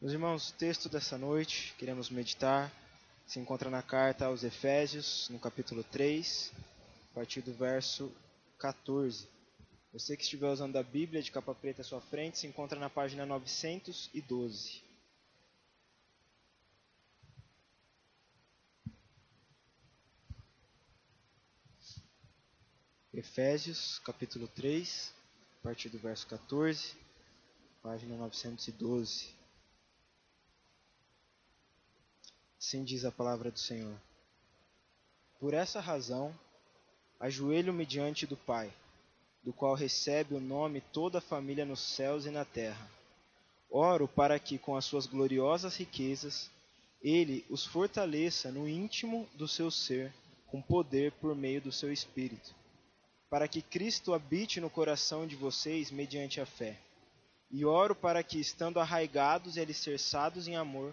Meus irmãos, o texto dessa noite, queremos meditar, se encontra na carta aos Efésios, no capítulo 3, a partir do verso 14. Você que estiver usando a Bíblia de capa preta à sua frente, se encontra na página 912. Efésios, capítulo 3, a partir do verso 14, página 912. Assim diz a palavra do Senhor. Por essa razão, ajoelho-me diante do Pai, do qual recebe o nome toda a família nos céus e na terra. Oro para que, com as suas gloriosas riquezas, ele os fortaleça no íntimo do seu ser, com poder por meio do seu Espírito, para que Cristo habite no coração de vocês mediante a fé. E oro para que, estando arraigados e alicerçados em amor,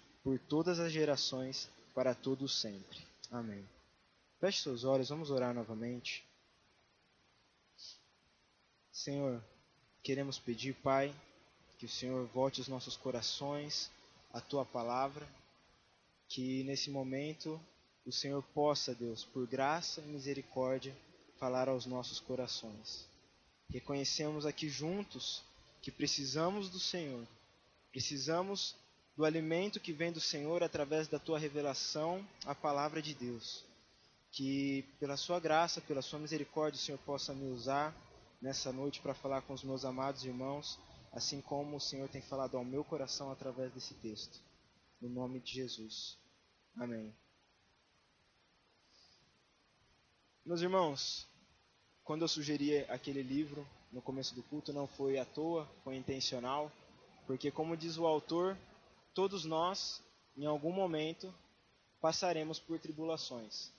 por todas as gerações, para todos sempre. Amém. Feche seus olhos, vamos orar novamente. Senhor, queremos pedir, Pai, que o Senhor volte os nossos corações à tua palavra, que nesse momento o Senhor possa, Deus, por graça e misericórdia, falar aos nossos corações. Reconhecemos aqui juntos que precisamos do Senhor, precisamos do alimento que vem do Senhor através da tua revelação, a palavra de Deus. Que pela sua graça, pela sua misericórdia, o Senhor possa me usar nessa noite para falar com os meus amados irmãos, assim como o Senhor tem falado ao meu coração através desse texto. No nome de Jesus. Amém. Meus irmãos, quando eu sugeri aquele livro no começo do culto, não foi à toa, foi intencional, porque, como diz o autor, todos nós, em algum momento, passaremos por tribulações.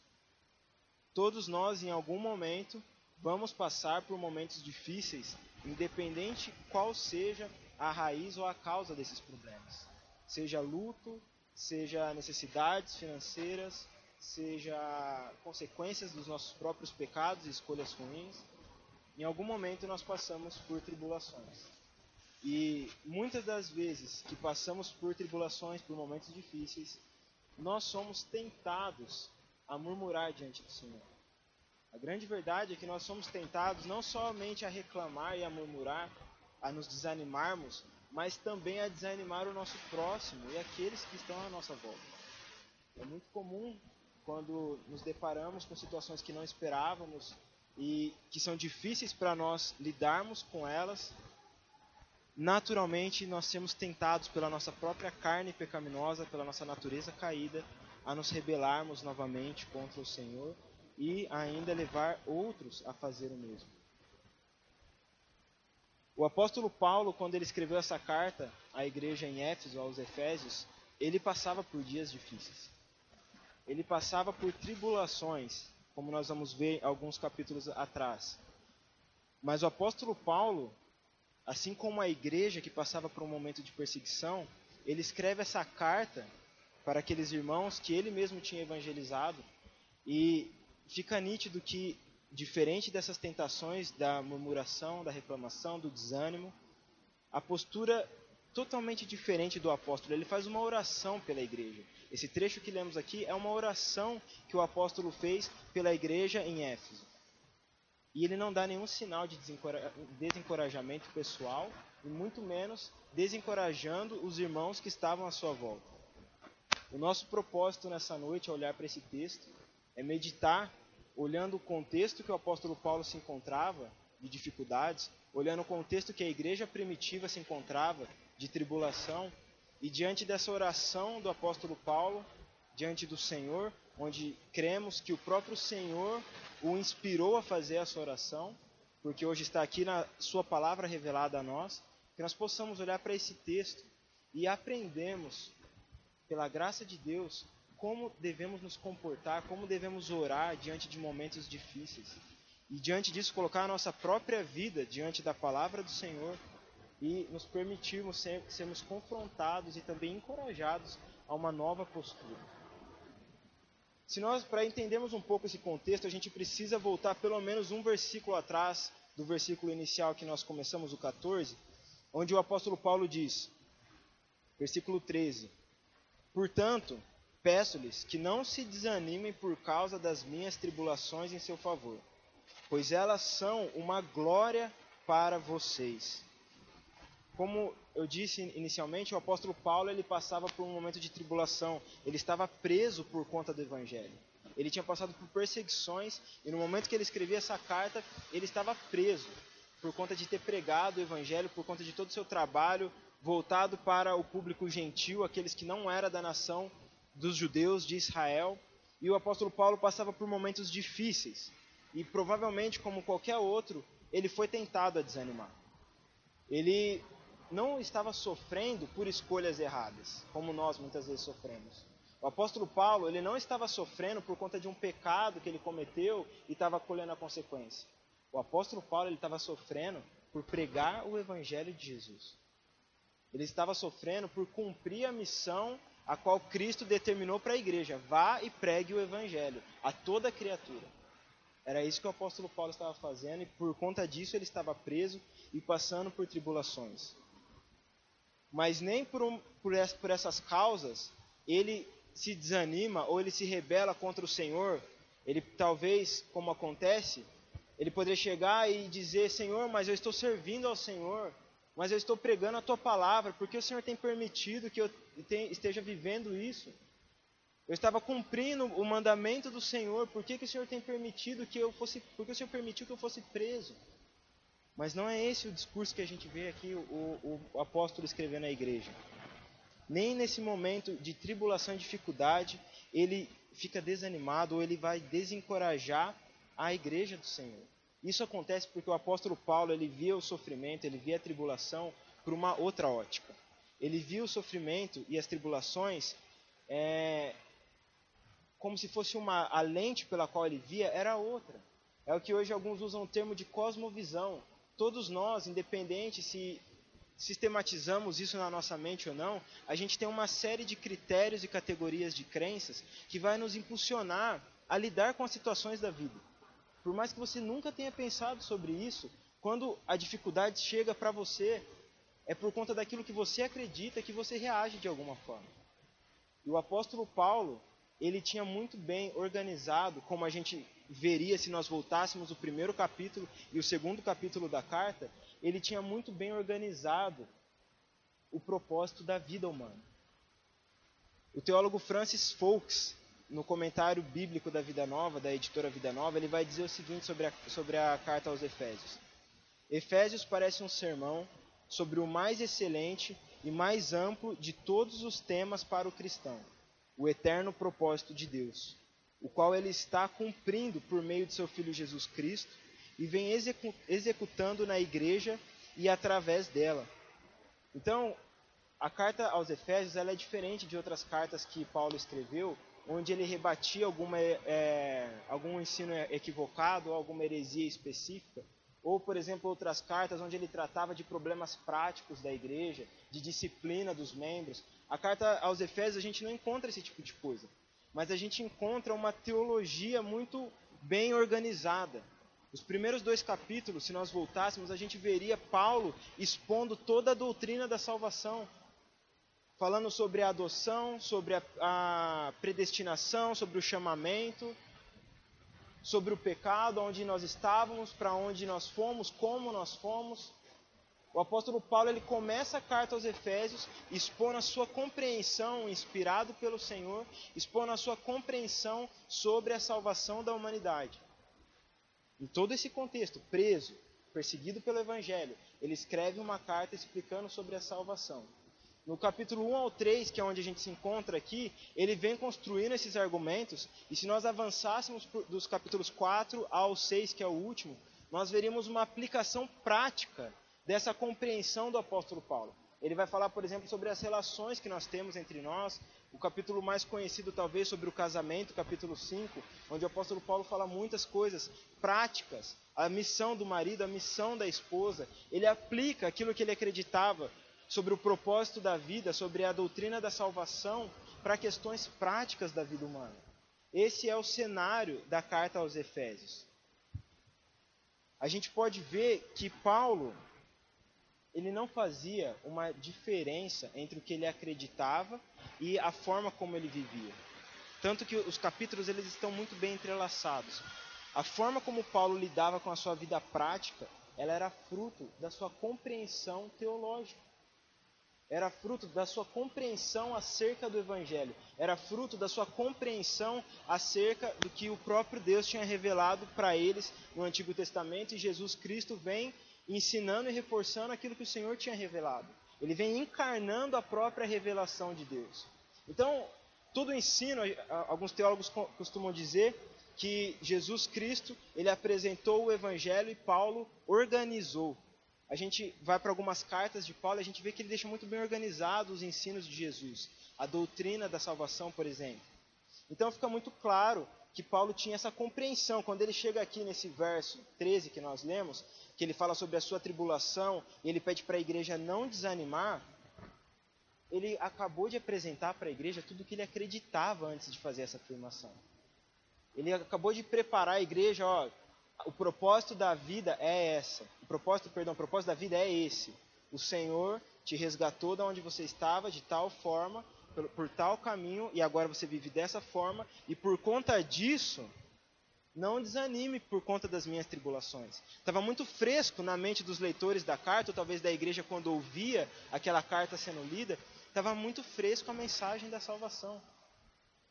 Todos nós, em algum momento, vamos passar por momentos difíceis, independente qual seja a raiz ou a causa desses problemas. Seja luto, seja necessidades financeiras, seja consequências dos nossos próprios pecados e escolhas ruins. Em algum momento nós passamos por tribulações. E muitas das vezes que passamos por tribulações, por momentos difíceis, nós somos tentados a murmurar diante do Senhor. A grande verdade é que nós somos tentados não somente a reclamar e a murmurar, a nos desanimarmos, mas também a desanimar o nosso próximo e aqueles que estão à nossa volta. É muito comum quando nos deparamos com situações que não esperávamos e que são difíceis para nós lidarmos com elas, naturalmente nós sermos tentados pela nossa própria carne pecaminosa, pela nossa natureza caída, a nos rebelarmos novamente contra o Senhor e ainda levar outros a fazer o mesmo. O apóstolo Paulo, quando ele escreveu essa carta à igreja em Éfeso, aos Efésios, ele passava por dias difíceis. Ele passava por tribulações, como nós vamos ver alguns capítulos atrás. Mas o apóstolo Paulo, Assim como a igreja que passava por um momento de perseguição, ele escreve essa carta para aqueles irmãos que ele mesmo tinha evangelizado e fica nítido que, diferente dessas tentações da murmuração, da reclamação, do desânimo, a postura totalmente diferente do apóstolo. Ele faz uma oração pela igreja. Esse trecho que lemos aqui é uma oração que o apóstolo fez pela igreja em Éfeso. E ele não dá nenhum sinal de desencorajamento pessoal, e muito menos desencorajando os irmãos que estavam à sua volta. O nosso propósito nessa noite é olhar para esse texto, é meditar, olhando o contexto que o apóstolo Paulo se encontrava de dificuldades, olhando o contexto que a igreja primitiva se encontrava de tribulação, e diante dessa oração do apóstolo Paulo, diante do Senhor, onde cremos que o próprio Senhor o inspirou a fazer essa oração, porque hoje está aqui na Sua palavra revelada a nós, que nós possamos olhar para esse texto e aprendemos, pela graça de Deus, como devemos nos comportar, como devemos orar diante de momentos difíceis. E diante disso, colocar a nossa própria vida diante da palavra do Senhor e nos permitirmos ser, sermos confrontados e também encorajados a uma nova postura. Se nós, para entendermos um pouco esse contexto, a gente precisa voltar pelo menos um versículo atrás do versículo inicial que nós começamos, o 14, onde o apóstolo Paulo diz, versículo 13: Portanto, peço-lhes que não se desanimem por causa das minhas tribulações em seu favor, pois elas são uma glória para vocês. Como eu disse inicialmente, o apóstolo Paulo ele passava por um momento de tribulação. Ele estava preso por conta do evangelho. Ele tinha passado por perseguições e no momento que ele escrevia essa carta, ele estava preso por conta de ter pregado o evangelho, por conta de todo o seu trabalho voltado para o público gentil, aqueles que não era da nação dos judeus de Israel. E o apóstolo Paulo passava por momentos difíceis. E provavelmente, como qualquer outro, ele foi tentado a desanimar. Ele não estava sofrendo por escolhas erradas, como nós muitas vezes sofremos. O apóstolo Paulo, ele não estava sofrendo por conta de um pecado que ele cometeu e estava colhendo a consequência. O apóstolo Paulo, ele estava sofrendo por pregar o evangelho de Jesus. Ele estava sofrendo por cumprir a missão a qual Cristo determinou para a igreja: vá e pregue o evangelho a toda criatura. Era isso que o apóstolo Paulo estava fazendo e por conta disso ele estava preso e passando por tribulações mas nem por, por, por essas causas ele se desanima ou ele se rebela contra o Senhor. Ele talvez, como acontece, ele poderia chegar e dizer: Senhor, mas eu estou servindo ao Senhor, mas eu estou pregando a tua palavra, porque o Senhor tem permitido que eu esteja vivendo isso? Eu estava cumprindo o mandamento do Senhor, por que, que o Senhor tem permitido que eu fosse, porque o Senhor permitiu que eu fosse preso? Mas não é esse o discurso que a gente vê aqui o, o apóstolo escrevendo à igreja. Nem nesse momento de tribulação e dificuldade ele fica desanimado ou ele vai desencorajar a igreja do Senhor. Isso acontece porque o apóstolo Paulo ele via o sofrimento, ele via a tribulação por uma outra ótica. Ele via o sofrimento e as tribulações é, como se fosse uma a lente pela qual ele via era outra. É o que hoje alguns usam o termo de cosmovisão todos nós, independente se sistematizamos isso na nossa mente ou não, a gente tem uma série de critérios e categorias de crenças que vai nos impulsionar a lidar com as situações da vida. Por mais que você nunca tenha pensado sobre isso, quando a dificuldade chega para você, é por conta daquilo que você acredita que você reage de alguma forma. E o apóstolo Paulo, ele tinha muito bem organizado, como a gente veria se nós voltássemos o primeiro capítulo e o segundo capítulo da carta, ele tinha muito bem organizado o propósito da vida humana. O teólogo Francis Folks, no comentário bíblico da Vida Nova, da editora Vida Nova, ele vai dizer o seguinte sobre a, sobre a carta aos Efésios: Efésios parece um sermão sobre o mais excelente e mais amplo de todos os temas para o cristão, o eterno propósito de Deus o qual ele está cumprindo por meio de seu Filho Jesus Cristo e vem execu executando na igreja e através dela. Então, a carta aos Efésios ela é diferente de outras cartas que Paulo escreveu, onde ele rebatia alguma, é, algum ensino equivocado alguma heresia específica, ou, por exemplo, outras cartas onde ele tratava de problemas práticos da igreja, de disciplina dos membros. A carta aos Efésios a gente não encontra esse tipo de coisa mas a gente encontra uma teologia muito bem organizada. Os primeiros dois capítulos, se nós voltássemos, a gente veria Paulo expondo toda a doutrina da salvação, falando sobre a adoção, sobre a, a predestinação, sobre o chamamento, sobre o pecado, onde nós estávamos, para onde nós fomos, como nós fomos. O apóstolo Paulo ele começa a carta aos Efésios expondo a sua compreensão, inspirado pelo Senhor, expondo a sua compreensão sobre a salvação da humanidade. Em todo esse contexto, preso, perseguido pelo Evangelho, ele escreve uma carta explicando sobre a salvação. No capítulo 1 ao 3, que é onde a gente se encontra aqui, ele vem construindo esses argumentos, e se nós avançássemos dos capítulos 4 ao 6, que é o último, nós veríamos uma aplicação prática dessa compreensão do apóstolo Paulo. Ele vai falar, por exemplo, sobre as relações que nós temos entre nós. O capítulo mais conhecido, talvez, sobre o casamento, capítulo 5, onde o apóstolo Paulo fala muitas coisas práticas, a missão do marido, a missão da esposa. Ele aplica aquilo que ele acreditava sobre o propósito da vida, sobre a doutrina da salvação, para questões práticas da vida humana. Esse é o cenário da carta aos Efésios. A gente pode ver que Paulo ele não fazia uma diferença entre o que ele acreditava e a forma como ele vivia. Tanto que os capítulos eles estão muito bem entrelaçados. A forma como Paulo lidava com a sua vida prática, ela era fruto da sua compreensão teológica. Era fruto da sua compreensão acerca do evangelho. Era fruto da sua compreensão acerca do que o próprio Deus tinha revelado para eles no Antigo Testamento e Jesus Cristo vem ensinando e reforçando aquilo que o Senhor tinha revelado. Ele vem encarnando a própria revelação de Deus. Então, todo ensino, alguns teólogos costumam dizer que Jesus Cristo, ele apresentou o evangelho e Paulo organizou. A gente vai para algumas cartas de Paulo e a gente vê que ele deixa muito bem organizado os ensinos de Jesus, a doutrina da salvação, por exemplo. Então fica muito claro que Paulo tinha essa compreensão. Quando ele chega aqui nesse verso 13 que nós lemos, que ele fala sobre a sua tribulação e ele pede para a igreja não desanimar, ele acabou de apresentar para a igreja tudo o que ele acreditava antes de fazer essa afirmação. Ele acabou de preparar a igreja, ó, o propósito da vida é essa. O propósito, perdão, o propósito da vida é esse. O Senhor te resgatou da onde você estava de tal forma, por, por tal caminho, e agora você vive dessa forma, e por conta disso, não desanime por conta das minhas tribulações. Estava muito fresco na mente dos leitores da carta, ou talvez da igreja quando ouvia aquela carta sendo lida, estava muito fresco a mensagem da salvação.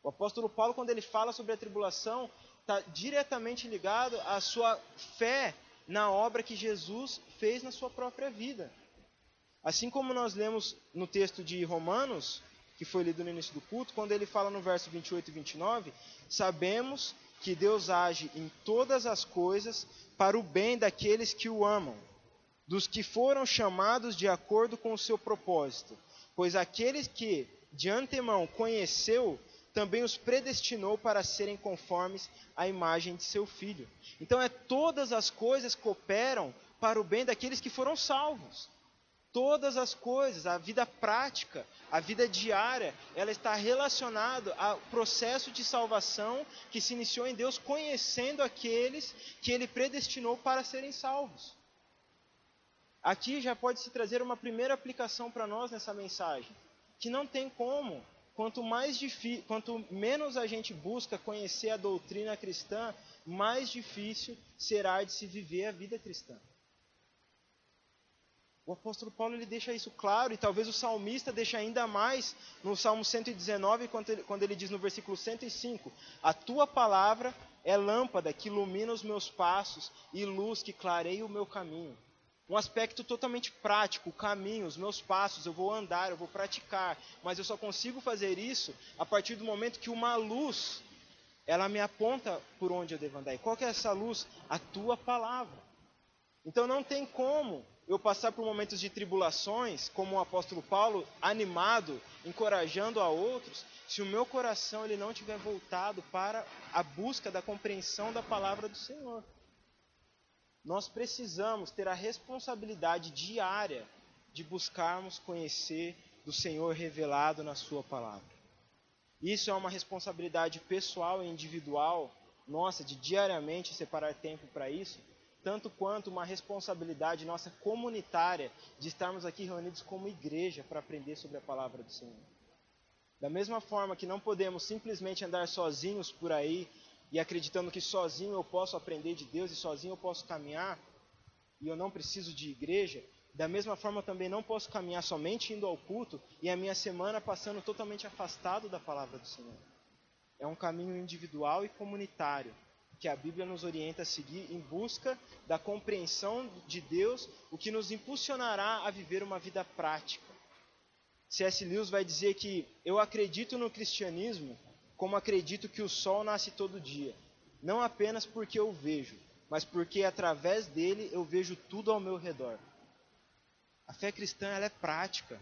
O apóstolo Paulo, quando ele fala sobre a tribulação, está diretamente ligado à sua fé na obra que Jesus fez na sua própria vida. Assim como nós lemos no texto de Romanos, que foi lido no início do culto, quando ele fala no verso 28 e 29, sabemos que Deus age em todas as coisas para o bem daqueles que o amam, dos que foram chamados de acordo com o seu propósito. Pois aqueles que de antemão conheceu, também os predestinou para serem conformes à imagem de seu filho. Então é todas as coisas cooperam para o bem daqueles que foram salvos. Todas as coisas, a vida prática, a vida diária, ela está relacionada ao processo de salvação que se iniciou em Deus, conhecendo aqueles que Ele predestinou para serem salvos. Aqui já pode se trazer uma primeira aplicação para nós nessa mensagem, que não tem como, quanto mais difícil, quanto menos a gente busca conhecer a doutrina cristã, mais difícil será de se viver a vida cristã. O apóstolo Paulo ele deixa isso claro, e talvez o salmista deixa ainda mais no Salmo 119, quando ele, quando ele diz no versículo 105: A tua palavra é lâmpada que ilumina os meus passos e luz que clareia o meu caminho. Um aspecto totalmente prático, o caminho, os meus passos, eu vou andar, eu vou praticar, mas eu só consigo fazer isso a partir do momento que uma luz ela me aponta por onde eu devo andar. E qual que é essa luz? A tua palavra. Então não tem como eu passar por momentos de tribulações, como o apóstolo Paulo, animado, encorajando a outros, se o meu coração ele não tiver voltado para a busca da compreensão da palavra do Senhor. Nós precisamos ter a responsabilidade diária de buscarmos conhecer do Senhor revelado na Sua palavra. Isso é uma responsabilidade pessoal e individual nossa, de diariamente separar tempo para isso, tanto quanto uma responsabilidade nossa comunitária de estarmos aqui reunidos como igreja para aprender sobre a palavra do Senhor. Da mesma forma que não podemos simplesmente andar sozinhos por aí e acreditando que sozinho eu posso aprender de Deus e sozinho eu posso caminhar e eu não preciso de igreja, da mesma forma também não posso caminhar somente indo ao culto e a minha semana passando totalmente afastado da palavra do Senhor. É um caminho individual e comunitário que a Bíblia nos orienta a seguir em busca da compreensão de Deus, o que nos impulsionará a viver uma vida prática. C.S. Lewis vai dizer que eu acredito no cristianismo como acredito que o sol nasce todo dia, não apenas porque eu vejo, mas porque através dele eu vejo tudo ao meu redor. A fé cristã ela é prática.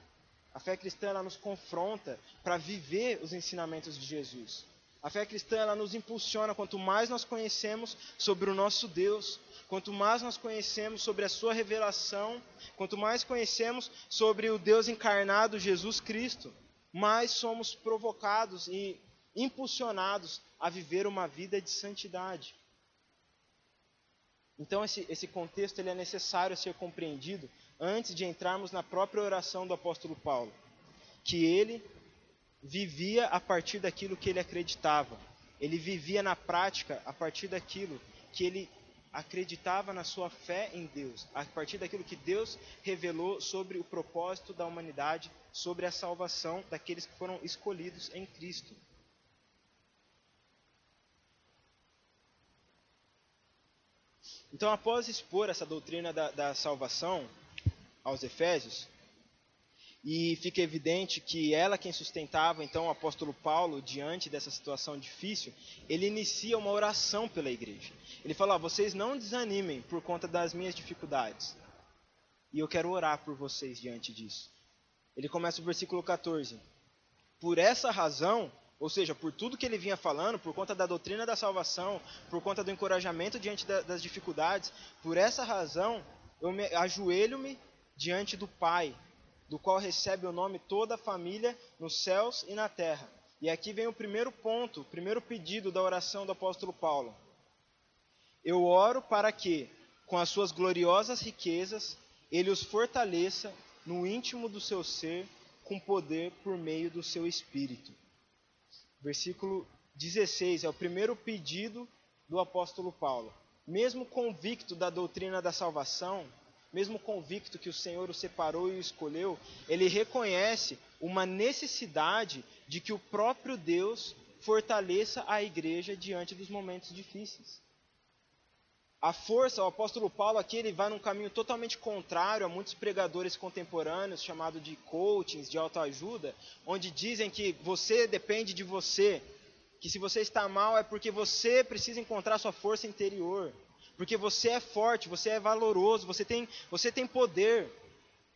A fé cristã ela nos confronta para viver os ensinamentos de Jesus. A fé cristã ela nos impulsiona quanto mais nós conhecemos sobre o nosso Deus, quanto mais nós conhecemos sobre a sua revelação, quanto mais conhecemos sobre o Deus encarnado, Jesus Cristo, mais somos provocados e impulsionados a viver uma vida de santidade. Então esse, esse contexto ele é necessário ser compreendido antes de entrarmos na própria oração do apóstolo Paulo, que ele vivia a partir daquilo que ele acreditava. Ele vivia na prática a partir daquilo que ele acreditava na sua fé em Deus, a partir daquilo que Deus revelou sobre o propósito da humanidade, sobre a salvação daqueles que foram escolhidos em Cristo. Então, após expor essa doutrina da, da salvação aos Efésios, e fica evidente que ela quem sustentava então o apóstolo Paulo diante dessa situação difícil, ele inicia uma oração pela igreja. Ele fala: "Vocês não desanimem por conta das minhas dificuldades. E eu quero orar por vocês diante disso." Ele começa o versículo 14. Por essa razão, ou seja, por tudo que ele vinha falando, por conta da doutrina da salvação, por conta do encorajamento diante da, das dificuldades, por essa razão, eu me ajoelho-me diante do Pai, do qual recebe o nome toda a família nos céus e na terra. E aqui vem o primeiro ponto, o primeiro pedido da oração do apóstolo Paulo. Eu oro para que, com as suas gloriosas riquezas, ele os fortaleça no íntimo do seu ser, com poder por meio do seu espírito versículo 16, é o primeiro pedido do apóstolo Paulo. Mesmo convicto da doutrina da salvação, mesmo convicto que o Senhor o separou e o escolheu, ele reconhece uma necessidade de que o próprio Deus fortaleça a igreja diante dos momentos difíceis. A força, o apóstolo Paulo aqui, ele vai num caminho totalmente contrário a muitos pregadores contemporâneos, chamado de coachings, de autoajuda, onde dizem que você depende de você, que se você está mal é porque você precisa encontrar sua força interior, porque você é forte, você é valoroso, você tem, você tem poder,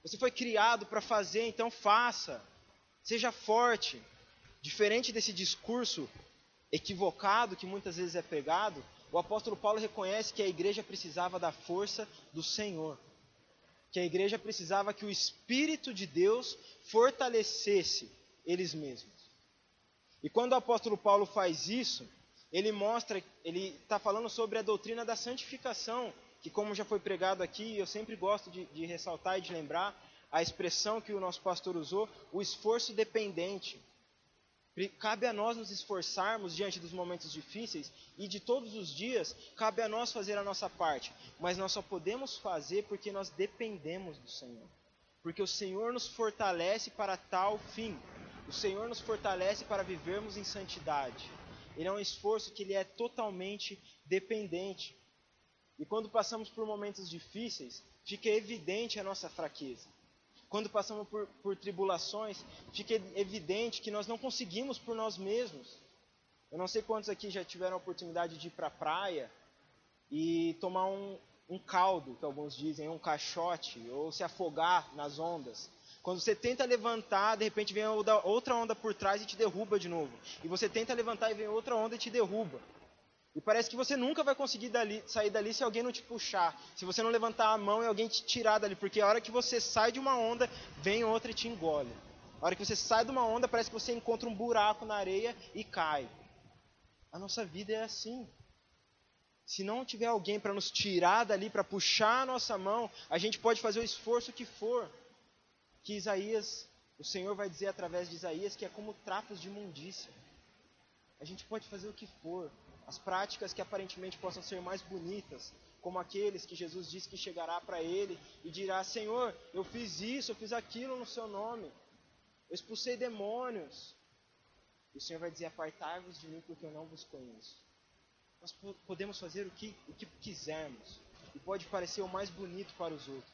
você foi criado para fazer, então faça, seja forte. Diferente desse discurso equivocado que muitas vezes é pregado, o apóstolo Paulo reconhece que a igreja precisava da força do Senhor. Que a igreja precisava que o Espírito de Deus fortalecesse eles mesmos. E quando o apóstolo Paulo faz isso, ele mostra, ele está falando sobre a doutrina da santificação, que como já foi pregado aqui, eu sempre gosto de, de ressaltar e de lembrar a expressão que o nosso pastor usou, o esforço dependente. Cabe a nós nos esforçarmos diante dos momentos difíceis e de todos os dias, cabe a nós fazer a nossa parte, mas nós só podemos fazer porque nós dependemos do Senhor. Porque o Senhor nos fortalece para tal fim. O Senhor nos fortalece para vivermos em santidade. Ele é um esforço que ele é totalmente dependente. E quando passamos por momentos difíceis, fica evidente a nossa fraqueza quando passamos por, por tribulações, fica evidente que nós não conseguimos por nós mesmos. Eu não sei quantos aqui já tiveram a oportunidade de ir para a praia e tomar um, um caldo, que alguns dizem, um caixote, ou se afogar nas ondas. Quando você tenta levantar, de repente vem outra onda por trás e te derruba de novo. E você tenta levantar e vem outra onda e te derruba. E parece que você nunca vai conseguir dali, sair dali se alguém não te puxar, se você não levantar a mão e alguém te tirar dali, porque a hora que você sai de uma onda, vem outra e te engole. A hora que você sai de uma onda, parece que você encontra um buraco na areia e cai. A nossa vida é assim. Se não tiver alguém para nos tirar dali, para puxar a nossa mão, a gente pode fazer o esforço que for. Que Isaías, o Senhor vai dizer através de Isaías que é como trapos de imundícia. A gente pode fazer o que for, as práticas que aparentemente possam ser mais bonitas, como aqueles que Jesus disse que chegará para ele e dirá: Senhor, eu fiz isso, eu fiz aquilo no seu nome, eu expulsei demônios. E o Senhor vai dizer: Apartai-vos de mim, porque eu não vos conheço. Nós podemos fazer o que, o que quisermos, e pode parecer o mais bonito para os outros,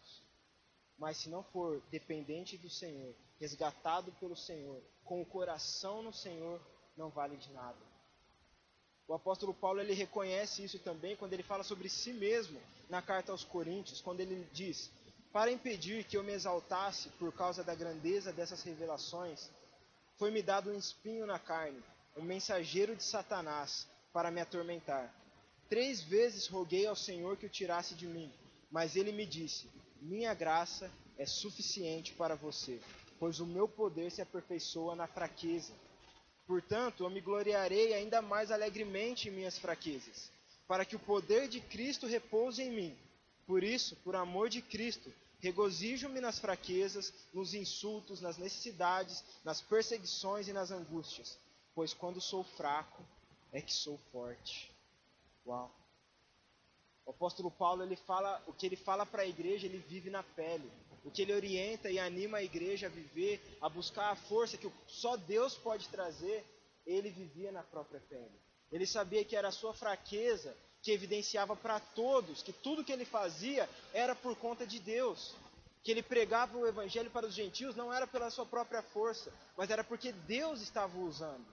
mas se não for dependente do Senhor, resgatado pelo Senhor, com o coração no Senhor, não vale de nada. O apóstolo Paulo ele reconhece isso também quando ele fala sobre si mesmo na carta aos Coríntios, quando ele diz: Para impedir que eu me exaltasse por causa da grandeza dessas revelações, foi-me dado um espinho na carne, um mensageiro de Satanás, para me atormentar. Três vezes roguei ao Senhor que o tirasse de mim, mas ele me disse: Minha graça é suficiente para você, pois o meu poder se aperfeiçoa na fraqueza. Portanto, eu me gloriarei ainda mais alegremente em minhas fraquezas, para que o poder de Cristo repouse em mim. Por isso, por amor de Cristo, regozijo-me nas fraquezas, nos insultos, nas necessidades, nas perseguições e nas angústias, pois quando sou fraco é que sou forte. Uau. O apóstolo Paulo, ele fala, o que ele fala para a igreja, ele vive na pele. O que ele orienta e anima a igreja a viver, a buscar a força que só Deus pode trazer, ele vivia na própria pele. Ele sabia que era a sua fraqueza que evidenciava para todos que tudo que ele fazia era por conta de Deus. Que ele pregava o evangelho para os gentios não era pela sua própria força, mas era porque Deus estava o usando.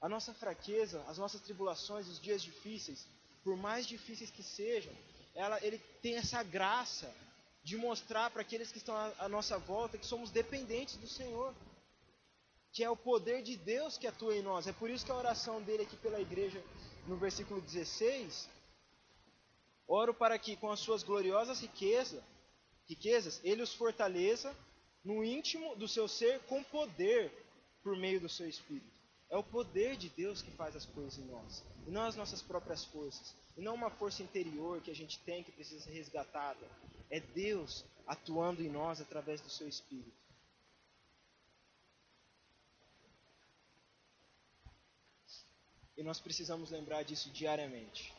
A nossa fraqueza, as nossas tribulações, os dias difíceis, por mais difíceis que sejam, ela, ele tem essa graça de mostrar para aqueles que estão à, à nossa volta que somos dependentes do Senhor, que é o poder de Deus que atua em nós. É por isso que a oração dele aqui pela igreja, no versículo 16, oro para que com as suas gloriosas riquezas, riquezas ele os fortaleça no íntimo do seu ser com poder por meio do seu espírito. É o poder de Deus que faz as coisas em nós, e não as nossas próprias forças, e não uma força interior que a gente tem que precisa ser resgatada. É Deus atuando em nós através do seu Espírito. E nós precisamos lembrar disso diariamente.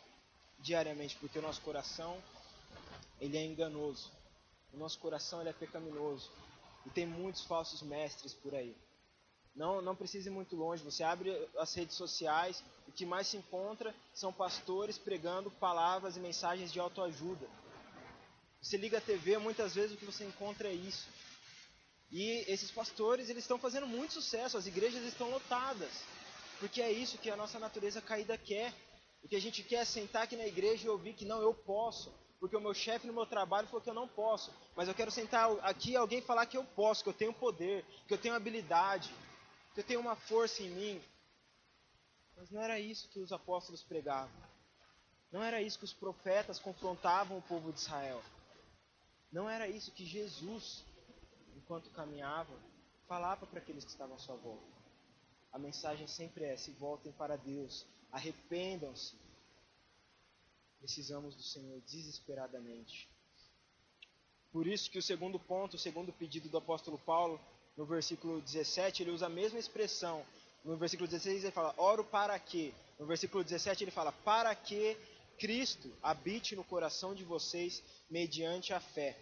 Diariamente, porque o nosso coração, ele é enganoso. O nosso coração, ele é pecaminoso. E tem muitos falsos mestres por aí. Não, não precisa ir muito longe. Você abre as redes sociais, o que mais se encontra são pastores pregando palavras e mensagens de autoajuda. Você liga a TV, muitas vezes o que você encontra é isso. E esses pastores, eles estão fazendo muito sucesso, as igrejas estão lotadas. Porque é isso que a nossa natureza caída quer. O que a gente quer é sentar aqui na igreja e ouvir que não, eu posso. Porque o meu chefe no meu trabalho falou que eu não posso. Mas eu quero sentar aqui e alguém falar que eu posso, que eu tenho poder, que eu tenho habilidade, eu tenho uma força em mim. Mas não era isso que os apóstolos pregavam. Não era isso que os profetas confrontavam o povo de Israel. Não era isso que Jesus, enquanto caminhava, falava para aqueles que estavam à sua volta. A mensagem sempre é: se voltem para Deus, arrependam-se. Precisamos do Senhor desesperadamente. Por isso que o segundo ponto, o segundo pedido do apóstolo Paulo no versículo 17, ele usa a mesma expressão. No versículo 16 ele fala, oro para que. No versículo 17 ele fala, para que Cristo habite no coração de vocês mediante a fé.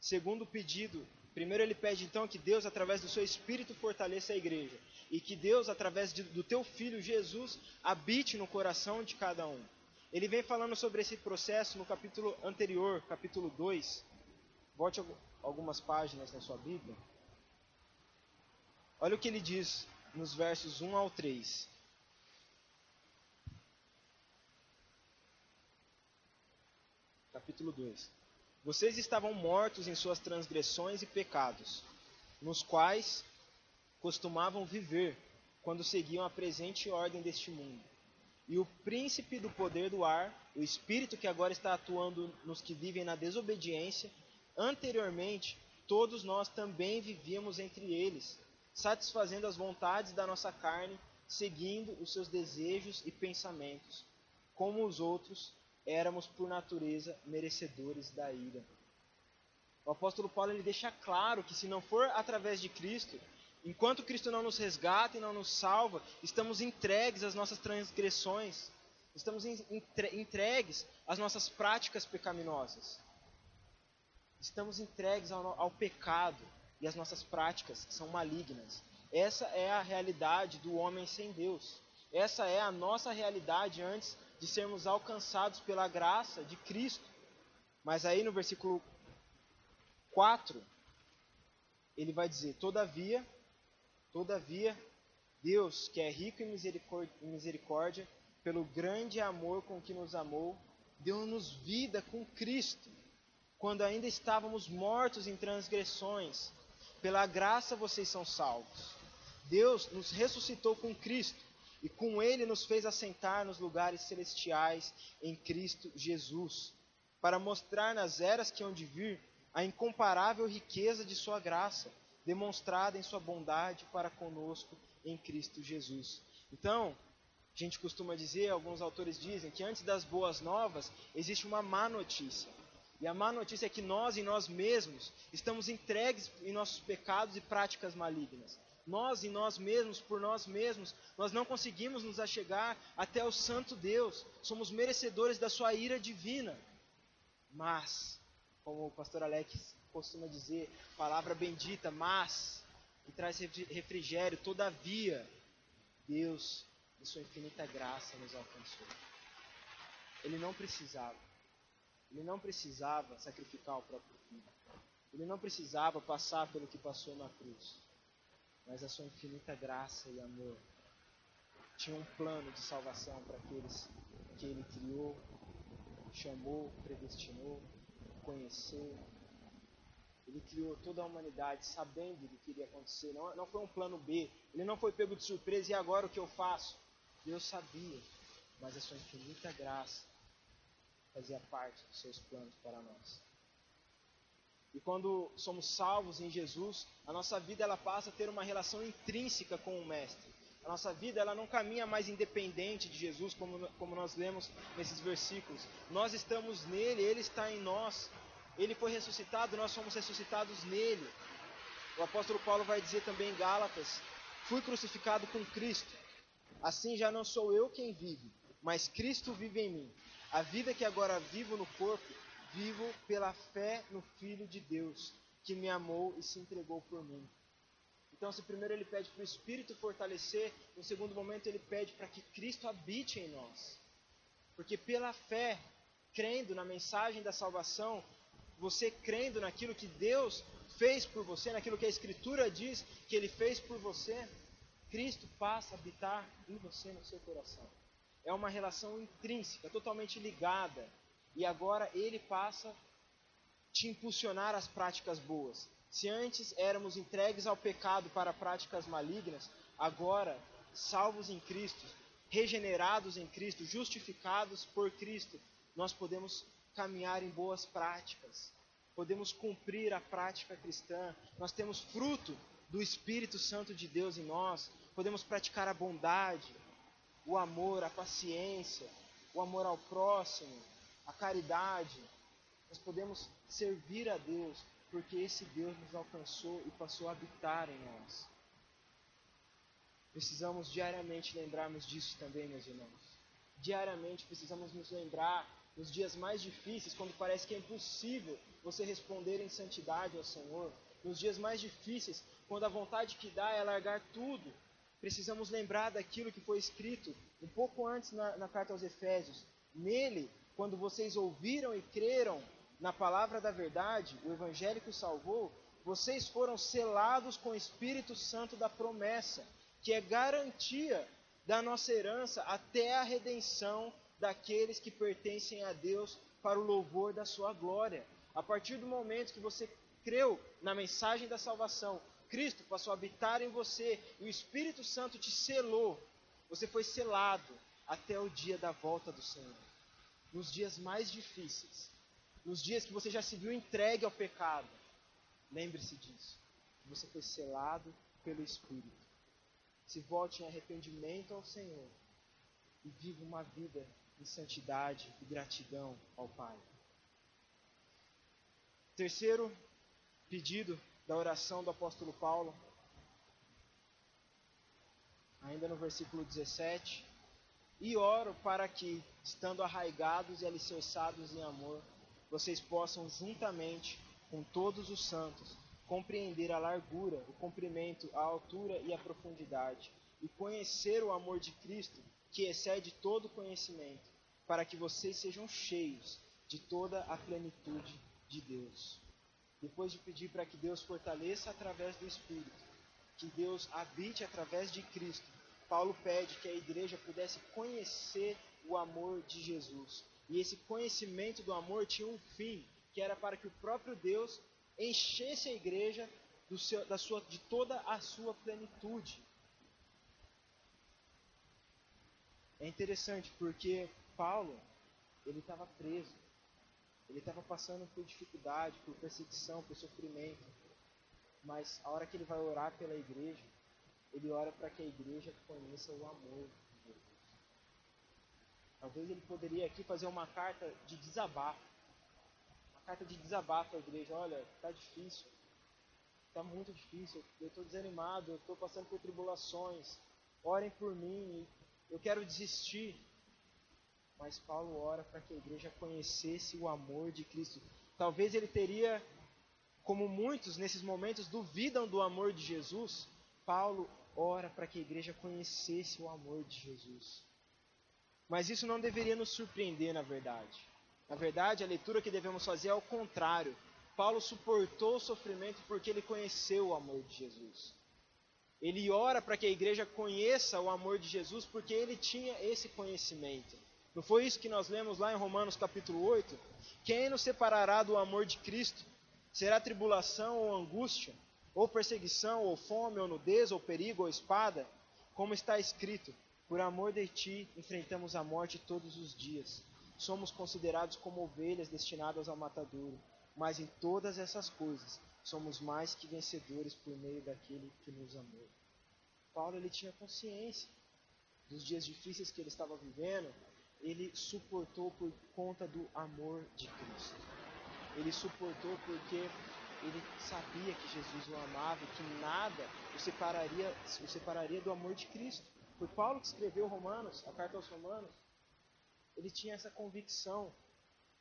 Segundo pedido, primeiro ele pede então que Deus, através do seu Espírito, fortaleça a igreja. E que Deus, através de, do teu Filho Jesus, habite no coração de cada um. Ele vem falando sobre esse processo no capítulo anterior, capítulo 2. Volte algumas páginas na sua Bíblia. Olha o que ele diz nos versos 1 ao 3. Capítulo 2. Vocês estavam mortos em suas transgressões e pecados, nos quais costumavam viver quando seguiam a presente ordem deste mundo. E o príncipe do poder do ar, o espírito que agora está atuando nos que vivem na desobediência, anteriormente todos nós também vivíamos entre eles satisfazendo as vontades da nossa carne, seguindo os seus desejos e pensamentos. Como os outros, éramos por natureza merecedores da ira. O apóstolo Paulo ele deixa claro que se não for através de Cristo, enquanto Cristo não nos resgata e não nos salva, estamos entregues às nossas transgressões, estamos entregues às nossas práticas pecaminosas. Estamos entregues ao, ao pecado, e as nossas práticas são malignas. Essa é a realidade do homem sem Deus. Essa é a nossa realidade antes de sermos alcançados pela graça de Cristo. Mas aí no versículo 4, ele vai dizer: Todavia, todavia, Deus, que é rico em misericórdia, pelo grande amor com que nos amou, deu-nos vida com Cristo quando ainda estávamos mortos em transgressões, pela graça vocês são salvos. Deus nos ressuscitou com Cristo e com Ele nos fez assentar nos lugares celestiais em Cristo Jesus, para mostrar nas eras que hão de vir a incomparável riqueza de Sua graça, demonstrada em Sua bondade para conosco em Cristo Jesus. Então, a gente costuma dizer, alguns autores dizem, que antes das boas novas existe uma má notícia. E a má notícia é que nós, em nós mesmos, estamos entregues em nossos pecados e práticas malignas. Nós, em nós mesmos, por nós mesmos, nós não conseguimos nos achegar até o Santo Deus. Somos merecedores da Sua ira divina. Mas, como o pastor Alex costuma dizer, palavra bendita, mas, que traz refrigério, todavia, Deus, em Sua infinita graça, nos alcançou. Ele não precisava ele não precisava sacrificar o próprio filho. Ele não precisava passar pelo que passou na cruz. Mas a sua infinita graça e amor tinha um plano de salvação para aqueles que ele criou, chamou, predestinou, conheceu. Ele criou toda a humanidade sabendo do que iria acontecer. Não, não foi um plano B. Ele não foi pego de surpresa e agora o que eu faço? Deus sabia, mas a sua infinita graça fazia parte dos seus planos para nós. E quando somos salvos em Jesus, a nossa vida ela passa a ter uma relação intrínseca com o Mestre. A nossa vida ela não caminha mais independente de Jesus, como, como nós lemos nesses versículos. Nós estamos nele, ele está em nós. Ele foi ressuscitado, nós somos ressuscitados nele. O apóstolo Paulo vai dizer também em Gálatas: Fui crucificado com Cristo. Assim já não sou eu quem vive, mas Cristo vive em mim. A vida que agora vivo no corpo, vivo pela fé no Filho de Deus, que me amou e se entregou por mim. Então, se primeiro ele pede para o Espírito fortalecer, no segundo momento ele pede para que Cristo habite em nós. Porque pela fé, crendo na mensagem da salvação, você crendo naquilo que Deus fez por você, naquilo que a Escritura diz que Ele fez por você, Cristo passa a habitar em você, no seu coração é uma relação intrínseca, totalmente ligada. E agora ele passa a te impulsionar às práticas boas. Se antes éramos entregues ao pecado para práticas malignas, agora, salvos em Cristo, regenerados em Cristo, justificados por Cristo, nós podemos caminhar em boas práticas, podemos cumprir a prática cristã, nós temos fruto do Espírito Santo de Deus em nós, podemos praticar a bondade, o amor, a paciência, o amor ao próximo, a caridade. Nós podemos servir a Deus porque esse Deus nos alcançou e passou a habitar em nós. Precisamos diariamente lembrarmos disso também, meus irmãos. Diariamente precisamos nos lembrar nos dias mais difíceis, quando parece que é impossível você responder em santidade ao Senhor, nos dias mais difíceis, quando a vontade que dá é largar tudo precisamos lembrar daquilo que foi escrito um pouco antes na, na carta aos Efésios. Nele, quando vocês ouviram e creram na palavra da verdade, o Evangelho que salvou, vocês foram selados com o Espírito Santo da promessa, que é garantia da nossa herança até a redenção daqueles que pertencem a Deus para o louvor da sua glória. A partir do momento que você creu na mensagem da salvação, Cristo passou a habitar em você e o Espírito Santo te selou. Você foi selado até o dia da volta do Senhor. Nos dias mais difíceis, nos dias que você já se viu entregue ao pecado, lembre-se disso. Você foi selado pelo Espírito. Se volte em arrependimento ao Senhor e viva uma vida em santidade e gratidão ao Pai. Terceiro pedido da oração do apóstolo Paulo, ainda no versículo 17: E oro para que, estando arraigados e alicerçados em amor, vocês possam, juntamente com todos os santos, compreender a largura, o comprimento, a altura e a profundidade, e conhecer o amor de Cristo, que excede todo conhecimento, para que vocês sejam cheios de toda a plenitude de Deus depois de pedir para que Deus fortaleça através do Espírito, que Deus habite através de Cristo, Paulo pede que a igreja pudesse conhecer o amor de Jesus. E esse conhecimento do amor tinha um fim, que era para que o próprio Deus enchesse a igreja seu, da sua, de toda a sua plenitude. É interessante porque Paulo ele estava preso, ele estava passando por dificuldade, por perseguição, por sofrimento. Mas a hora que ele vai orar pela igreja, ele ora para que a igreja conheça o amor de Jesus. Talvez ele poderia aqui fazer uma carta de desabafo. Uma carta de desabafo à igreja. Olha, está difícil. Está muito difícil. Eu estou desanimado. Eu estou passando por tribulações. Orem por mim. Eu quero desistir. Mas Paulo ora para que a igreja conhecesse o amor de Cristo. Talvez ele teria, como muitos nesses momentos duvidam do amor de Jesus, Paulo ora para que a igreja conhecesse o amor de Jesus. Mas isso não deveria nos surpreender, na verdade. Na verdade, a leitura que devemos fazer é ao contrário. Paulo suportou o sofrimento porque ele conheceu o amor de Jesus. Ele ora para que a igreja conheça o amor de Jesus porque ele tinha esse conhecimento. Não foi isso que nós lemos lá em Romanos capítulo 8? Quem nos separará do amor de Cristo? Será tribulação ou angústia, ou perseguição, ou fome, ou nudez, ou perigo, ou espada? Como está escrito: Por amor de ti enfrentamos a morte todos os dias. Somos considerados como ovelhas destinadas ao matadouro, mas em todas essas coisas somos mais que vencedores por meio daquele que nos amou. Paulo ele tinha consciência dos dias difíceis que ele estava vivendo, ele suportou por conta do amor de Cristo. Ele suportou porque ele sabia que Jesus o amava e que nada o separaria, o separaria do amor de Cristo. Foi Paulo que escreveu Romanos, a carta aos Romanos. Ele tinha essa convicção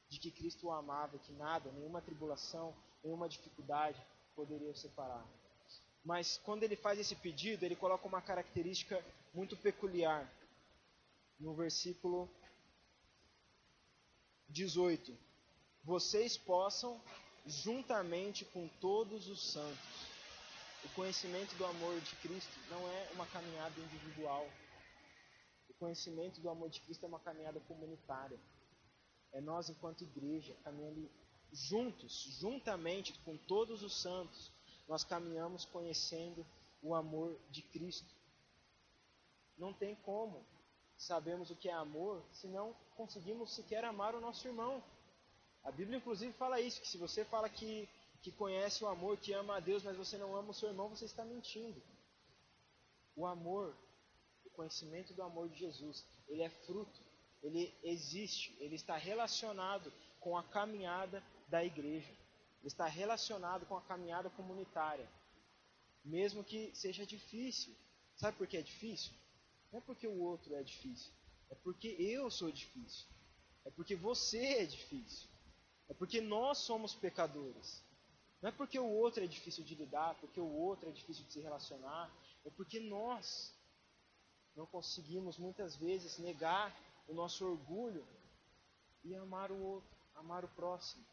de que Cristo o amava, que nada, nenhuma tribulação, nenhuma dificuldade poderia o separar. Mas quando ele faz esse pedido, ele coloca uma característica muito peculiar. No versículo 18: Vocês possam, juntamente com todos os santos, o conhecimento do amor de Cristo não é uma caminhada individual. O conhecimento do amor de Cristo é uma caminhada comunitária. É nós, enquanto igreja, caminhando juntos, juntamente com todos os santos, nós caminhamos conhecendo o amor de Cristo. Não tem como sabemos o que é amor se não conseguimos sequer amar o nosso irmão. A Bíblia, inclusive, fala isso: que se você fala que, que conhece o amor, que ama a Deus, mas você não ama o seu irmão, você está mentindo. O amor, o conhecimento do amor de Jesus, ele é fruto, ele existe, ele está relacionado com a caminhada da igreja, ele está relacionado com a caminhada comunitária, mesmo que seja difícil. Sabe por que é difícil? Não é porque o outro é difícil. É porque eu sou difícil. É porque você é difícil. É porque nós somos pecadores. Não é porque o outro é difícil de lidar, porque o outro é difícil de se relacionar. É porque nós não conseguimos muitas vezes negar o nosso orgulho e amar o outro, amar o próximo.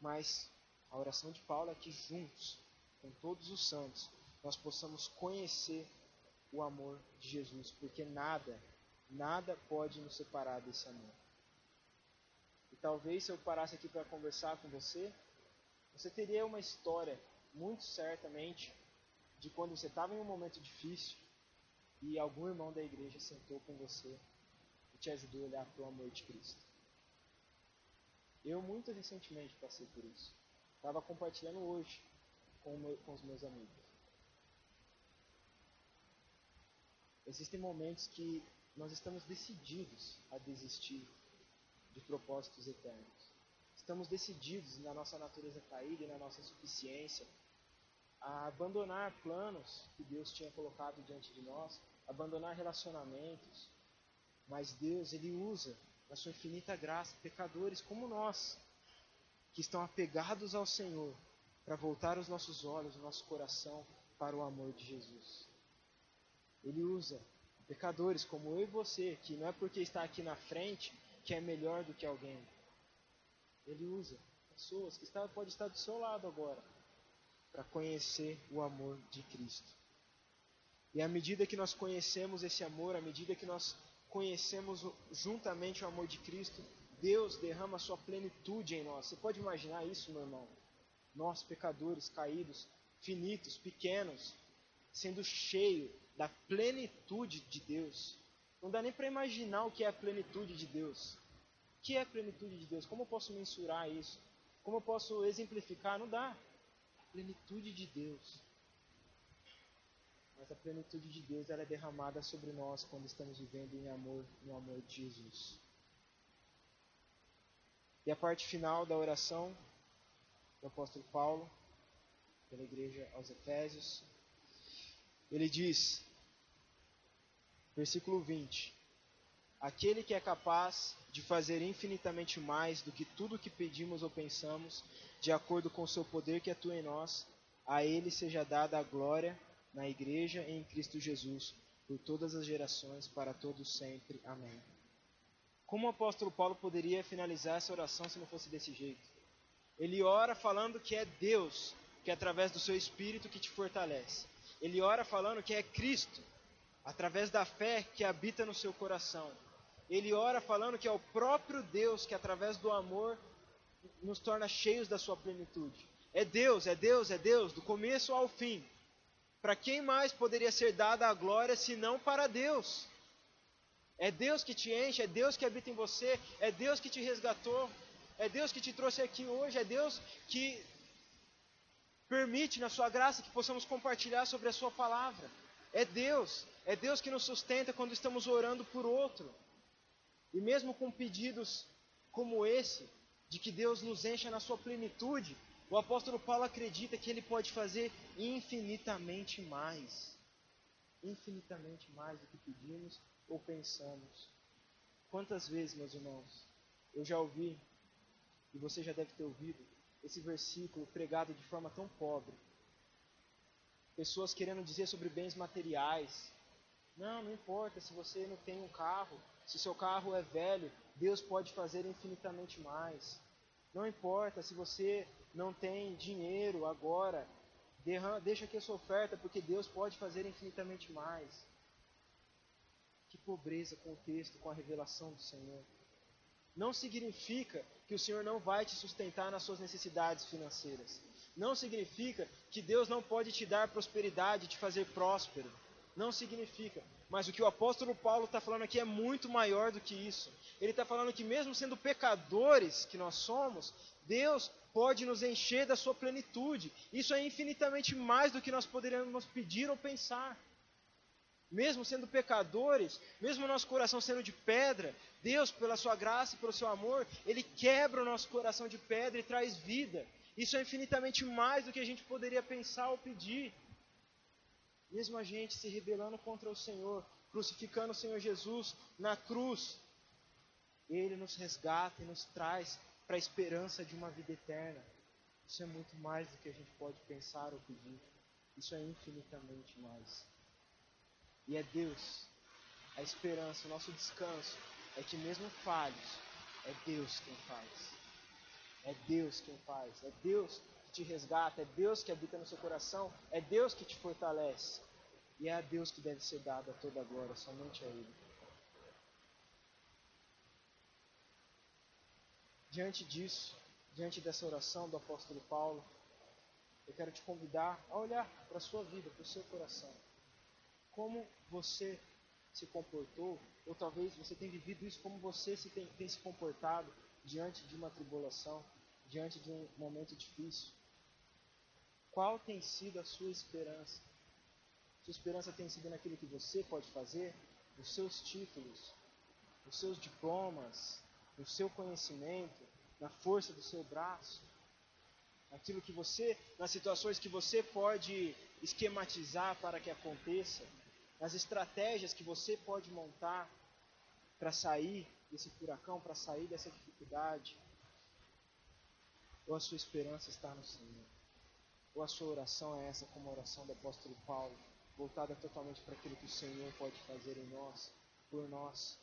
Mas a oração de Paulo é que juntos, com todos os santos, nós possamos conhecer o amor de Jesus, porque nada, nada pode nos separar desse amor. E talvez se eu parasse aqui para conversar com você, você teria uma história, muito certamente, de quando você estava em um momento difícil e algum irmão da igreja sentou com você e te ajudou a olhar para o amor de Cristo. Eu, muito recentemente, passei por isso. Estava compartilhando hoje com, meu, com os meus amigos. Existem momentos que nós estamos decididos a desistir de propósitos eternos. Estamos decididos na nossa natureza caída e na nossa suficiência a abandonar planos que Deus tinha colocado diante de nós, abandonar relacionamentos. Mas Deus, Ele usa, na sua infinita graça, pecadores como nós, que estão apegados ao Senhor, para voltar os nossos olhos, o nosso coração para o amor de Jesus. Ele usa pecadores como eu e você, que não é porque está aqui na frente que é melhor do que alguém. Ele usa pessoas que está, pode estar do seu lado agora para conhecer o amor de Cristo. E à medida que nós conhecemos esse amor, à medida que nós conhecemos juntamente o amor de Cristo, Deus derrama a sua plenitude em nós. Você pode imaginar isso, meu irmão? Nós, pecadores, caídos, finitos, pequenos, sendo cheio da plenitude de Deus. Não dá nem para imaginar o que é a plenitude de Deus. O que é a plenitude de Deus? Como eu posso mensurar isso? Como eu posso exemplificar? Não dá. Plenitude de Deus. Mas a plenitude de Deus ela é derramada sobre nós quando estamos vivendo em amor, no amor de Jesus. E a parte final da oração do apóstolo Paulo, pela igreja aos Efésios, ele diz, versículo 20: Aquele que é capaz de fazer infinitamente mais do que tudo que pedimos ou pensamos, de acordo com o seu poder que atua em nós, a ele seja dada a glória na igreja e em Cristo Jesus, por todas as gerações, para todos sempre. Amém. Como o apóstolo Paulo poderia finalizar essa oração se não fosse desse jeito? Ele ora falando que é Deus, que é através do seu espírito que te fortalece. Ele ora falando que é Cristo, através da fé que habita no seu coração. Ele ora falando que é o próprio Deus que através do amor nos torna cheios da sua plenitude. É Deus, é Deus, é Deus, do começo ao fim. Para quem mais poderia ser dada a glória se não para Deus? É Deus que te enche, é Deus que habita em você, é Deus que te resgatou, é Deus que te trouxe aqui hoje, é Deus que permite na sua graça que possamos compartilhar sobre a sua palavra. É Deus, é Deus que nos sustenta quando estamos orando por outro. E mesmo com pedidos como esse, de que Deus nos encha na sua plenitude, o apóstolo Paulo acredita que ele pode fazer infinitamente mais. Infinitamente mais do que pedimos ou pensamos. Quantas vezes, meus irmãos, eu já ouvi, e você já deve ter ouvido, esse versículo pregado de forma tão pobre. Pessoas querendo dizer sobre bens materiais. Não, não importa se você não tem um carro, se seu carro é velho, Deus pode fazer infinitamente mais. Não importa se você não tem dinheiro agora, deixa aqui a sua oferta, porque Deus pode fazer infinitamente mais pobreza com o texto, com a revelação do Senhor. Não significa que o Senhor não vai te sustentar nas suas necessidades financeiras. Não significa que Deus não pode te dar prosperidade, te fazer próspero. Não significa. Mas o que o apóstolo Paulo está falando aqui é muito maior do que isso. Ele está falando que, mesmo sendo pecadores que nós somos, Deus pode nos encher da sua plenitude. Isso é infinitamente mais do que nós poderíamos pedir ou pensar mesmo sendo pecadores, mesmo nosso coração sendo de pedra, Deus, pela sua graça e pelo seu amor, Ele quebra o nosso coração de pedra e traz vida. Isso é infinitamente mais do que a gente poderia pensar ou pedir. Mesmo a gente se rebelando contra o Senhor, crucificando o Senhor Jesus na cruz, Ele nos resgata e nos traz para a esperança de uma vida eterna. Isso é muito mais do que a gente pode pensar ou pedir. Isso é infinitamente mais. E é Deus, a esperança, o nosso descanso é que mesmo falhos, é Deus quem faz. É Deus quem faz. É Deus que te resgata, é Deus que habita no seu coração, é Deus que te fortalece. E é a Deus que deve ser dada toda a glória, somente a Ele. Diante disso, diante dessa oração do apóstolo Paulo, eu quero te convidar a olhar para a sua vida, para o seu coração como você se comportou, ou talvez você tenha vivido isso como você se tem, tem se comportado diante de uma tribulação, diante de um momento difícil. Qual tem sido a sua esperança? Sua esperança tem sido naquilo que você pode fazer, nos seus títulos, nos seus diplomas, no seu conhecimento, na força do seu braço, naquilo que você, nas situações que você pode esquematizar para que aconteça nas estratégias que você pode montar para sair desse furacão, para sair dessa dificuldade. Ou a sua esperança está no Senhor. Ou a sua oração é essa, como a oração do apóstolo Paulo, voltada totalmente para aquilo que o Senhor pode fazer em nós, por nós.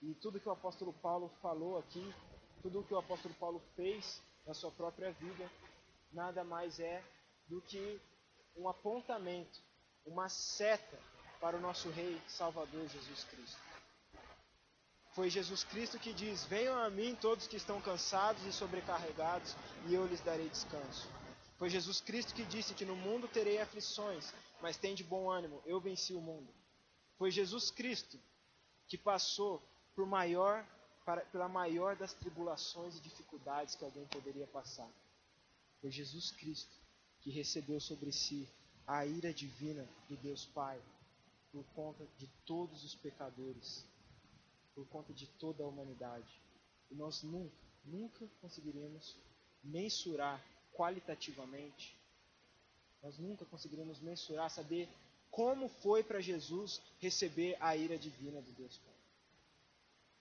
E tudo que o apóstolo Paulo falou aqui, tudo que o apóstolo Paulo fez na sua própria vida, nada mais é do que um apontamento, uma seta para o nosso Rei Salvador Jesus Cristo. Foi Jesus Cristo que diz: Venham a mim todos que estão cansados e sobrecarregados, e eu lhes darei descanso. Foi Jesus Cristo que disse que no mundo terei aflições, mas tem de bom ânimo, eu venci o mundo. Foi Jesus Cristo que passou por maior, para, pela maior das tribulações e dificuldades que alguém poderia passar. Foi Jesus Cristo que recebeu sobre si a ira divina do Deus Pai por conta de todos os pecadores por conta de toda a humanidade. E nós nunca, nunca conseguiremos mensurar qualitativamente, nós nunca conseguiremos mensurar, saber como foi para Jesus receber a ira divina de Deus Pai.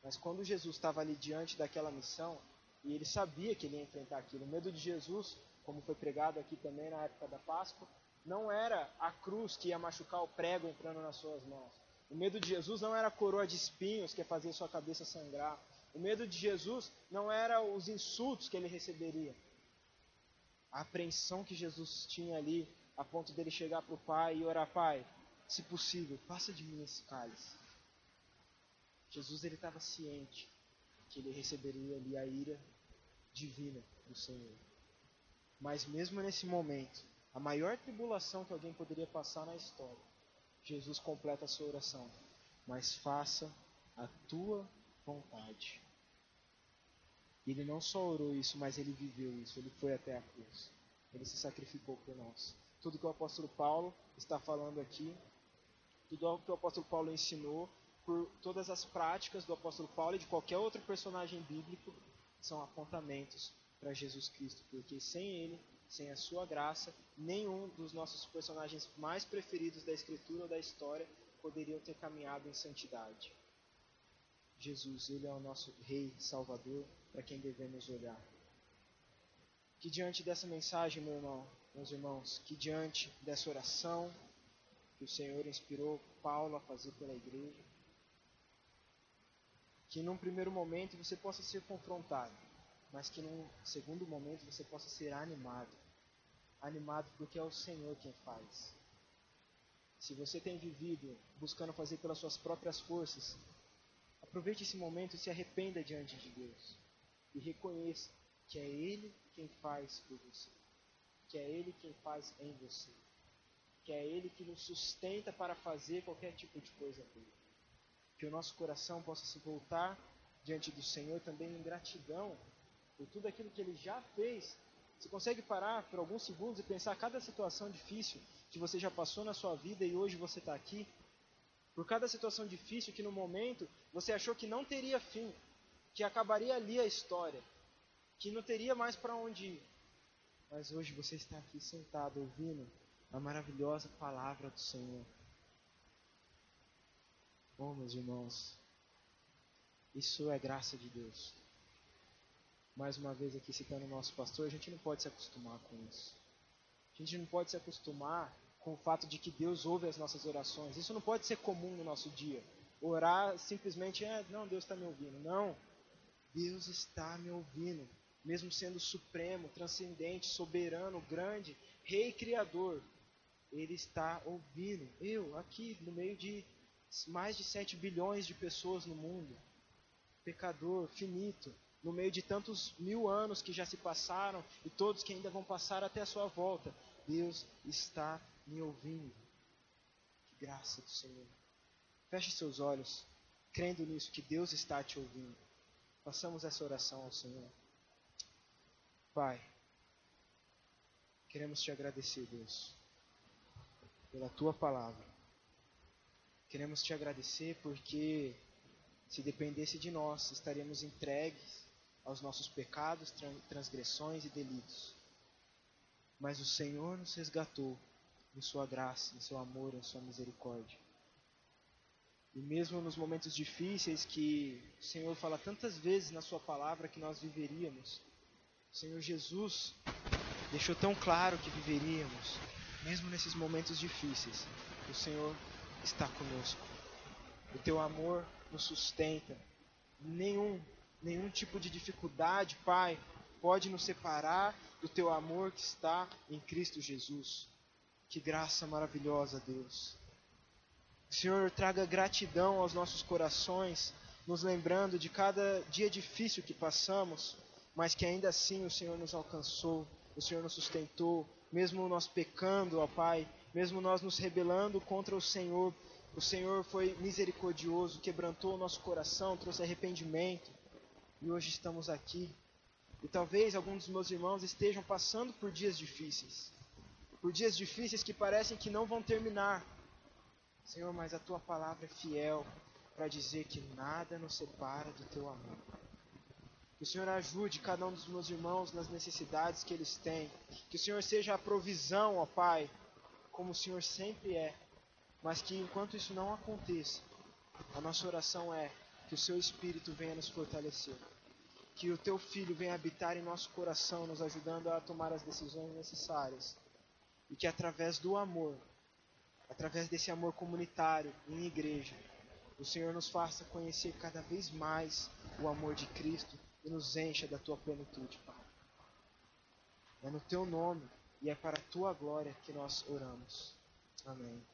Mas quando Jesus estava ali diante daquela missão, e ele sabia que ele ia enfrentar aquilo, o medo de Jesus, como foi pregado aqui também na época da Páscoa, não era a cruz que ia machucar o prego entrando nas suas mãos. O medo de Jesus não era a coroa de espinhos que ia fazer sua cabeça sangrar. O medo de Jesus não era os insultos que ele receberia. A apreensão que Jesus tinha ali, a ponto dele chegar para o Pai e orar: Pai, se possível, passa de mim esse cálice. Jesus ele estava ciente que ele receberia ali a ira divina do Senhor. Mas mesmo nesse momento, a maior tribulação que alguém poderia passar na história, Jesus completa a sua oração. Mas faça a tua vontade. Ele não só orou isso, mas ele viveu isso. Ele foi até a cruz. Ele se sacrificou por nós. Tudo que o apóstolo Paulo está falando aqui, tudo que o apóstolo Paulo ensinou, por todas as práticas do apóstolo Paulo e de qualquer outro personagem bíblico, são apontamentos para Jesus Cristo, porque sem ele sem a sua graça, nenhum dos nossos personagens mais preferidos da escritura ou da história poderiam ter caminhado em santidade. Jesus, ele é o nosso rei salvador para quem devemos olhar. Que diante dessa mensagem, meu irmão, meus irmãos, que diante dessa oração que o Senhor inspirou Paulo a fazer pela igreja, que num primeiro momento você possa ser confrontado, mas que num segundo momento você possa ser animado animado porque é o Senhor quem faz. Se você tem vivido buscando fazer pelas suas próprias forças, aproveite esse momento e se arrependa diante de Deus. E reconheça que é Ele quem faz por você. Que é Ele quem faz em você. Que é Ele que nos sustenta para fazer qualquer tipo de coisa Ele. Que o nosso coração possa se voltar diante do Senhor também em gratidão por tudo aquilo que Ele já fez você consegue parar por alguns segundos e pensar cada situação difícil que você já passou na sua vida e hoje você está aqui? Por cada situação difícil que no momento você achou que não teria fim, que acabaria ali a história, que não teria mais para onde ir. Mas hoje você está aqui sentado ouvindo a maravilhosa palavra do Senhor. Bom, meus irmãos, isso é graça de Deus mais uma vez aqui citando o nosso pastor, a gente não pode se acostumar com isso. A gente não pode se acostumar com o fato de que Deus ouve as nossas orações. Isso não pode ser comum no nosso dia. Orar simplesmente é, não, Deus está me ouvindo. Não, Deus está me ouvindo. Mesmo sendo supremo, transcendente, soberano, grande, rei criador, Ele está ouvindo. Eu, aqui, no meio de mais de 7 bilhões de pessoas no mundo, pecador, finito, no meio de tantos mil anos que já se passaram e todos que ainda vão passar até a sua volta. Deus está me ouvindo. Que graça do Senhor. Feche seus olhos, crendo nisso, que Deus está te ouvindo. Façamos essa oração ao Senhor. Pai, queremos te agradecer, Deus, pela tua palavra. Queremos te agradecer porque, se dependesse de nós, estaríamos entregues aos nossos pecados, transgressões e delitos. Mas o Senhor nos resgatou em Sua graça, em Seu amor, em Sua misericórdia. E mesmo nos momentos difíceis que o Senhor fala tantas vezes na Sua palavra que nós viveríamos, o Senhor Jesus deixou tão claro que viveríamos, mesmo nesses momentos difíceis, o Senhor está conosco. O Teu amor nos sustenta. Nenhum nenhum tipo de dificuldade, Pai, pode nos separar do teu amor que está em Cristo Jesus. Que graça maravilhosa, Deus. Senhor, traga gratidão aos nossos corações nos lembrando de cada dia difícil que passamos, mas que ainda assim o Senhor nos alcançou, o Senhor nos sustentou, mesmo nós pecando, ó Pai, mesmo nós nos rebelando contra o Senhor, o Senhor foi misericordioso, quebrantou o nosso coração, trouxe arrependimento, e hoje estamos aqui. E talvez alguns dos meus irmãos estejam passando por dias difíceis, por dias difíceis que parecem que não vão terminar. Senhor, mas a tua palavra é fiel para dizer que nada nos separa do teu amor. Que o Senhor ajude cada um dos meus irmãos nas necessidades que eles têm. Que o Senhor seja a provisão, ó Pai, como o Senhor sempre é. Mas que enquanto isso não aconteça, a nossa oração é que o Seu Espírito venha nos fortalecer. Que o Teu Filho venha habitar em nosso coração, nos ajudando a tomar as decisões necessárias. E que através do amor, através desse amor comunitário em igreja, o Senhor nos faça conhecer cada vez mais o amor de Cristo e nos encha da tua plenitude, Pai. É no teu nome e é para a tua glória que nós oramos. Amém.